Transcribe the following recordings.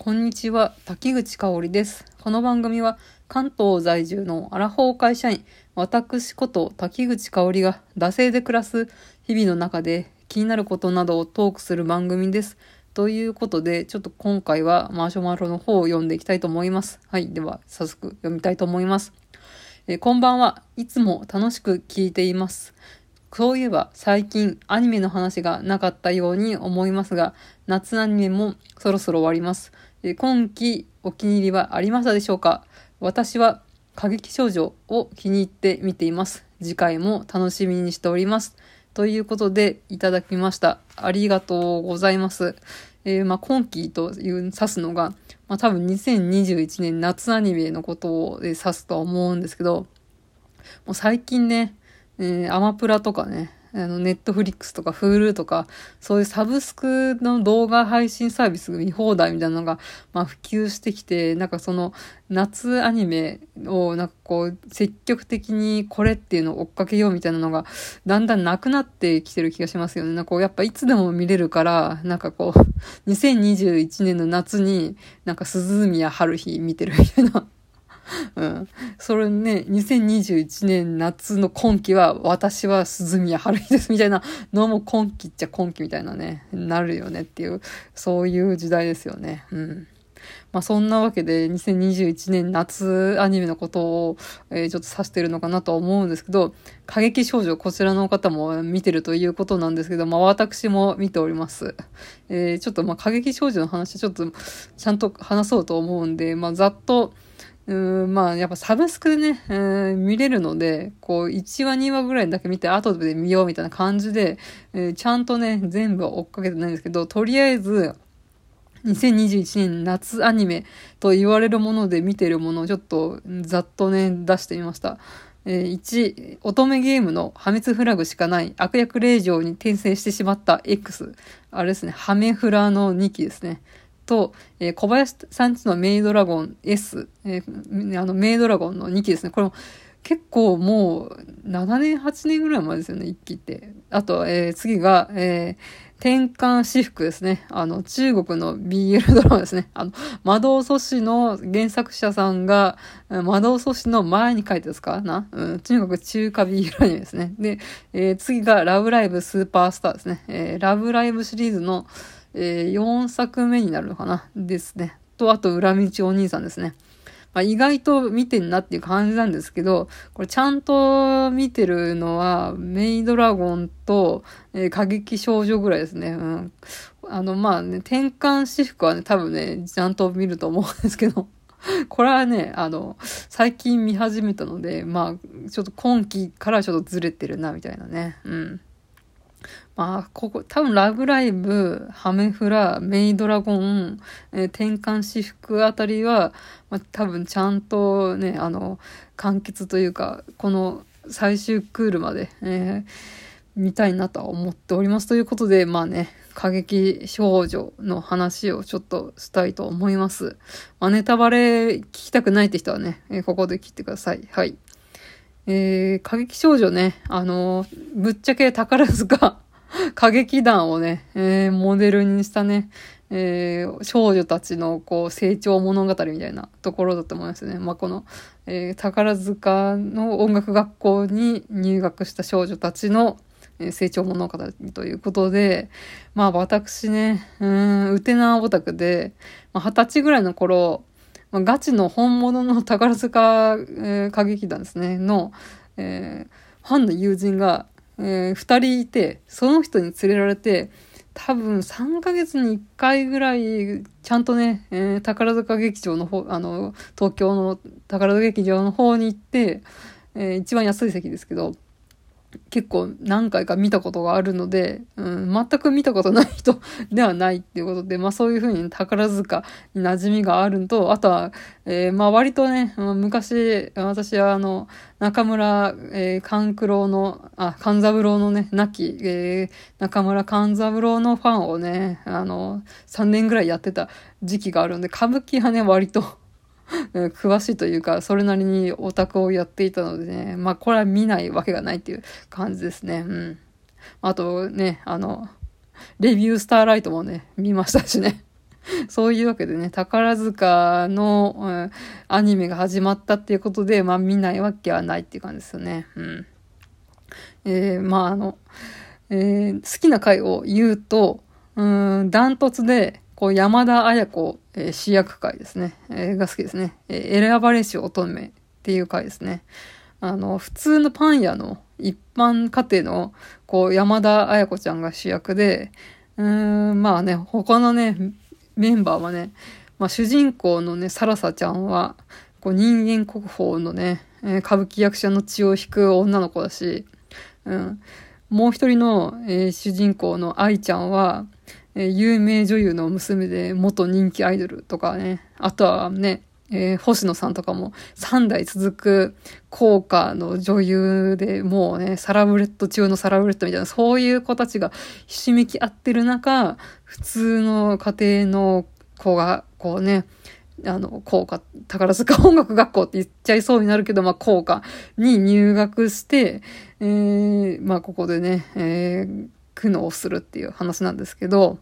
こんにちは、滝口香織です。この番組は関東在住のアラフォー会社員、私こと滝口香織が惰性で暮らす日々の中で気になることなどをトークする番組です。ということで、ちょっと今回はマーシュマロの方を読んでいきたいと思います。はい、では早速読みたいと思います。えこんばんはいつも楽しく聞いています。そういえば最近アニメの話がなかったように思いますが、夏アニメもそろそろ終わります。え今季お気に入りはありましたでしょうか？私は過激少女を気に入って見ています。次回も楽しみにしております。ということでいただきました。ありがとうございます。えーまあ、今季という指すのが、まあ、多分2021年夏アニメのことを指すとは思うんですけど、もう最近ね、えーアマプラとかね、あの、ネットフリックスとか、フールとか、そういうサブスクの動画配信サービス見放題みたいなのが、まあ、普及してきて、なんかその、夏アニメを、なんかこう、積極的にこれっていうのを追っかけようみたいなのが、だんだんなくなってきてる気がしますよね。なんかこう、やっぱいつでも見れるから、なんかこう、2021年の夏に、なんか鈴宮春日見てるみたいな。うん。それね、2021年夏の今季は、私は鈴宮春日ですみたいなのも今季っちゃ今季みたいなね、なるよねっていう、そういう時代ですよね。うん。まあそんなわけで2021年夏アニメのことを、えーちょっと指してるのかなと思うんですけど、過激少女こちらの方も見てるということなんですけど、まあ私も見ております。えーちょっとまあ過激少女の話ちょっとちゃんと話そうと思うんで、まあざっと、うーまあ、やっぱサブスクでね、えー見れるので、こう、1話2話ぐらいだけ見て、後で見ようみたいな感じで、えーちゃんとね、全部は追っかけてないんですけど、とりあえず、2021年夏アニメと言われるもので見てるものをちょっとざっとね、出してみました。えー1、乙女ゲームの破滅フラグしかない悪役令嬢に転生してしまった X。あれですね、ハメフラの2期ですね。と、えー小林さんちのメイドラゴン S、えーあのメイドラゴンの2期ですね。これも結構もう7年、8年ぐらい前ですよね、1期って。あと、えー次が、え転換私服ですね。あの、中国の BL ドラマですね。あの、魔導阻止の原作者さんが、魔導阻止の前に書いてですかなうん、中国中華 BL アニメですね。で、えー次がラブライブスーパースターですね。えーラブライブシリーズの、えー4作目になるのかな？ですね。と、あと、裏道お兄さんですね。まあ、意外と見てんなっていう感じなんですけど、これちゃんと見てるのは、メイドラゴンと、えー過激少女ぐらいですね。うん。あの、まあね、転換私服はね、多分ね、ちゃんと見ると思うんですけど、これはね、あの、最近見始めたので、まあ、ちょっと今期からちょっとずれてるな、みたいなね。うん。まあ、ここ、多分、ラブライブ、ハメフラ、メイドラゴン、えー転換私服あたりは、まあ、多分ちゃんとね、あの、完結というか、この最終クールまで、えー見たいなとは思っております。ということで、まあね、過激少女の話をちょっとしたいと思います。まあ、ネタバレ聞きたくないって人はね、えーここで切ってください。はい。えー、過激少女ね、あのーぶっちゃけ宝塚歌劇団をね、えーモデルにしたね、えー少女たちのこう成長物語みたいなところだと思いますね。まあ、この、えー宝塚の音楽学校に入学した少女たちの成長物語ということで、まあ私ね、うん、ウテナオタクで、まあ二十歳ぐらいの頃、まあ、ガチの本物の宝塚、えー歌劇団ですね、の、えーファンの友人が、えー二人いて、その人に連れられて、多分3ヶ月に1回ぐらい、ちゃんとね、えー宝塚劇場の方、あの、東京の宝塚劇場の方に行って、えー一番安い席ですけど、結構何回か見たことがあるので、うん、全く見たことない人 ではないっていうことで、まあそういうふうに宝塚に馴染みがあるのと、あとは、えーまあ割とね、昔、私はあの、中村、えー、勘九郎の、あ、勘三郎のね、亡き、えー中村勘三郎のファンをね、あの、3年ぐらいやってた時期があるんで、歌舞伎はね、割と、詳しいというか、それなりにオタクをやっていたのでね、まあこれは見ないわけがないっていう感じですね。うん。あとね、あの、レビュースターライトもね、見ましたしね。そういうわけでね、宝塚の、うん、アニメが始まったっていうことで、まあ見ないわけはないっていう感じですよね。うん。えー、まああの、えー、好きな回を言うと、うん、ダントツで、こう、山田綾子、えー、主役回ですね。えー、が好きですね。えー、選ばれし乙女っていう回ですね。あの、普通のパン屋の一般家庭の、こう、山田綾子ちゃんが主役で、うーん、まあね、他のね、メンバーはね、まあ主人公のね、サラサちゃんは、こう人間国宝のね、えー、歌舞伎役者の血を引く女の子だし、うん。もう一人の、えー、主人公の愛ちゃんは、えー、有名女優の娘で元人気アイドルとかね、あとはね、えー、星野さんとかも3代続く効果の女優でもうね、サラブレッド中のサラブレッドみたいな、そういう子たちがひしめき合ってる中、普通の家庭の子が、こうね、あの、校歌、宝塚音楽学校って言っちゃいそうになるけど、まあ、校歌に入学して、えー、まあ、ここでね、えー、苦悩するっていう話なんですけど、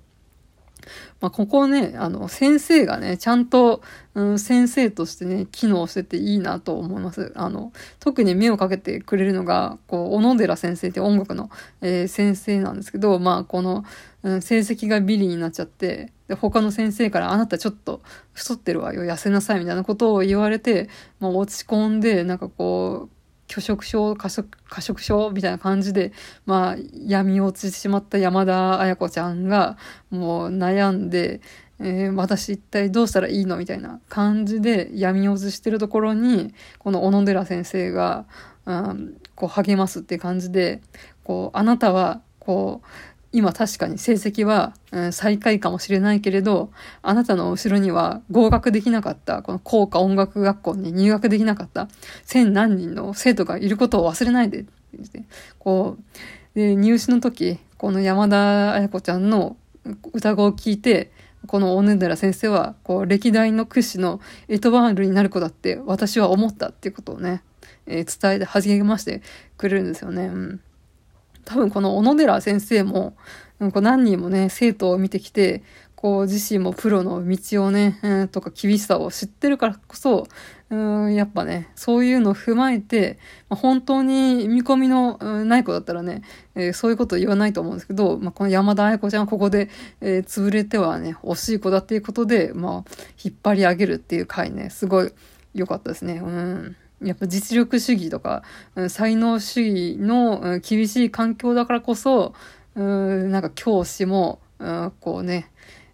まあ、ここね、あの、先生がね、ちゃんと、うん、先生としてね、機能してていいなと思います。あの、特に目をかけてくれるのが、こう、小野寺先生って音楽の、えー、先生なんですけど、まあ、この、うん、成績がビリになっちゃって、で、他の先生から、あなたちょっと太ってるわよ、痩せなさい、みたいなことを言われて、まあ、落ち込んで、なんかこう、拒食症、過食、過食症みたいな感じで、まあ、闇落ちてしまった山田彩子ちゃんが、もう悩んで、えー、私一体どうしたらいいのみたいな感じで闇落ちしてるところに、この小野寺先生が、うん、こう励ますって感じで、こう、あなたは、こう、今確かに成績は、うん、最下位かもしれないけれど、あなたの後ろには合格できなかった、この校歌音楽学校に入学できなかった千何人の生徒がいることを忘れないでってってこう、で、入試の時、この山田彩子ちゃんの歌声を聞いて、この小野寺先生は、こう、歴代の屈指のエトバールになる子だって私は思ったっていうことをね、えー、伝えて励ましてくれるんですよね。うん多分この小野寺先生も、なんか何人もね、生徒を見てきて、こう自身もプロの道をね、えー、とか厳しさを知ってるからこそ、うんやっぱね、そういうのを踏まえて、まあ、本当に見込みの、ない子だったらね、えー、そういうこと言わないと思うんですけど、まあ、この山田愛子ちゃんはここで、えー、潰れてはね、惜しい子だっていうことで、まあ、引っ張り上げるっていう回ね、すごい良かったですね。うん。やっぱ実力主義とか、うん、才能主義の、うん、厳しい環境だからこそ、うん、なんか教師も、うん、こうね、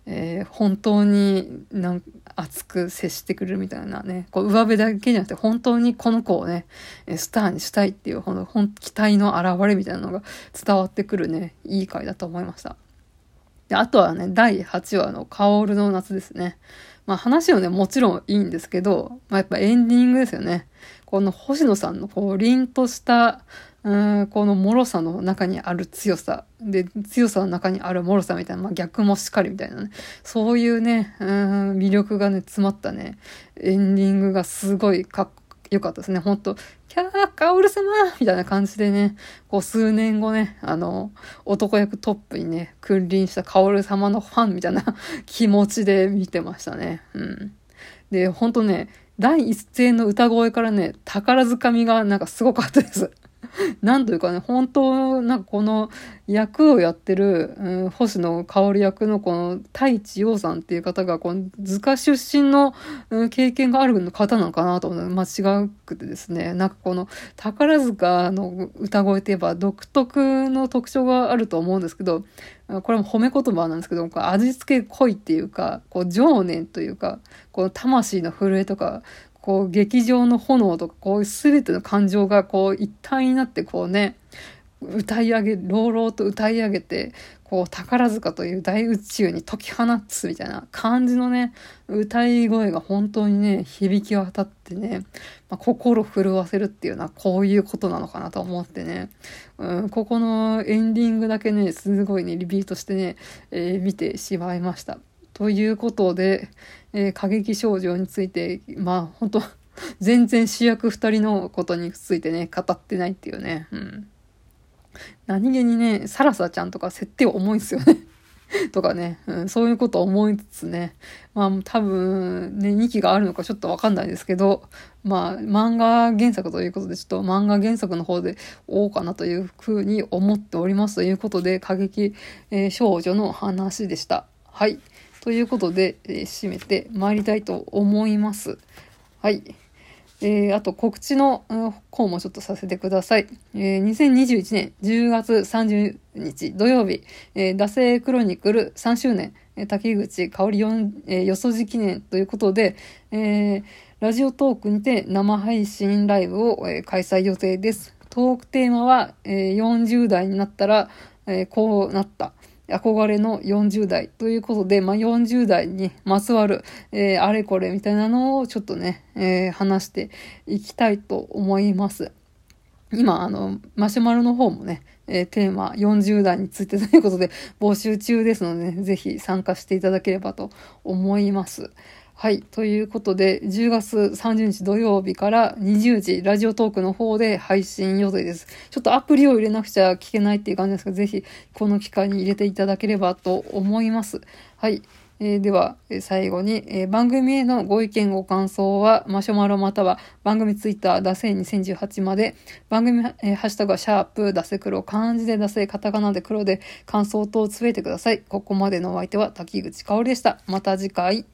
えー、本当になん熱く接してくるみたいなね、こう上辺だけじゃなくて本当にこの子をね、スターにしたいっていうほん本期待の表れみたいなのが伝わってくるね、いい回だと思いました。で、あとはね、第8話の薫の夏ですね。まあ話をね、もちろんいいんですけど、まあやっぱエンディングですよね。この星野さんのこう凛としたうんこの脆さの中にある強さで強さの中にある脆さみたいな、まあ、逆もしっかりみたいなねそういうねうん魅力がね詰まったねエンディングがすごいかっよかったですね。ほんと、キャー、カオル様みたいな感じでね、こう数年後ね、あの、男役トップにね、君臨したカオル様のファンみたいな 気持ちで見てましたね。うん。で、ほんとね、第一声の歌声からね、宝塚みがなんかすごかったです。なんというかね、本当、なんかこの役をやってる、うん、星野香織役のこの太一洋さんっていう方が、この図鑑出身の、うん、経験がある方なのかなと思う。間違くてですね、なんかこの宝塚の歌声って言えば独特の特徴があると思うんですけど、これも褒め言葉なんですけど、味付け濃いっていうか、こう情念というか、この魂の震えとか、こう、劇場の炎とか、こういう全ての感情が、こう、一体になって、こうね、歌い上げ、朗々と歌い上げて、こう、宝塚という大宇宙に解き放つみたいな感じのね、歌い声が本当にね、響き渡ってね、まあ、心震わせるっていうのはこういうことなのかなと思ってね、うん、ここのエンディングだけね、すごいね、リピートしてね、えー、見てしまいました。ということで、えー、過激少女について、まあ本当全然主役二人のことについてね、語ってないっていうね。うん。何気にね、サラサちゃんとか設定重いんすよね とかね、うん、そういうこと思いつつね、まあ多分ね、2期があるのかちょっとわかんないですけど、まあ漫画原作ということで、ちょっと漫画原作の方で追おうかなというふうに思っておりますということで、過激、えー、少女の話でした。はい。ということで、えー、締めて参りたいと思います。はい。えー、あと告知の方もちょっとさせてください。えー、2021年10月30日土曜日、えー、惰性クロニクル3周年、えー、滝口香り4、えー、よそじ記念ということで、えー、ラジオトークにて生配信ライブを、えー、開催予定です。トークテーマは、えー、40代になったら、えー、こうなった。憧れの40代ということで、まあ、40代にまつわる、えー、あれこれみたいなのをちょっとね、えー、話していきたいと思います。今、あの、マシュマロの方もね、えー、テーマ40代についてということで募集中ですので、ね、ぜひ参加していただければと思います。はい。ということで、10月30日土曜日から20時、ラジオトークの方で配信予定です。ちょっとアプリを入れなくちゃ聞けないっていう感じですが、ぜひこの機会に入れていただければと思います。はい。えー、では、最後に、えー、番組へのご意見ご感想は、マシュマロまたは番組ツイッター、ダセ2018まで、番組、え、ハッシュタグはシャープ、ダセ黒、漢字でダセ、カタカナで黒で感想等をつぶえてください。ここまでのお相手は滝口香織でした。また次回。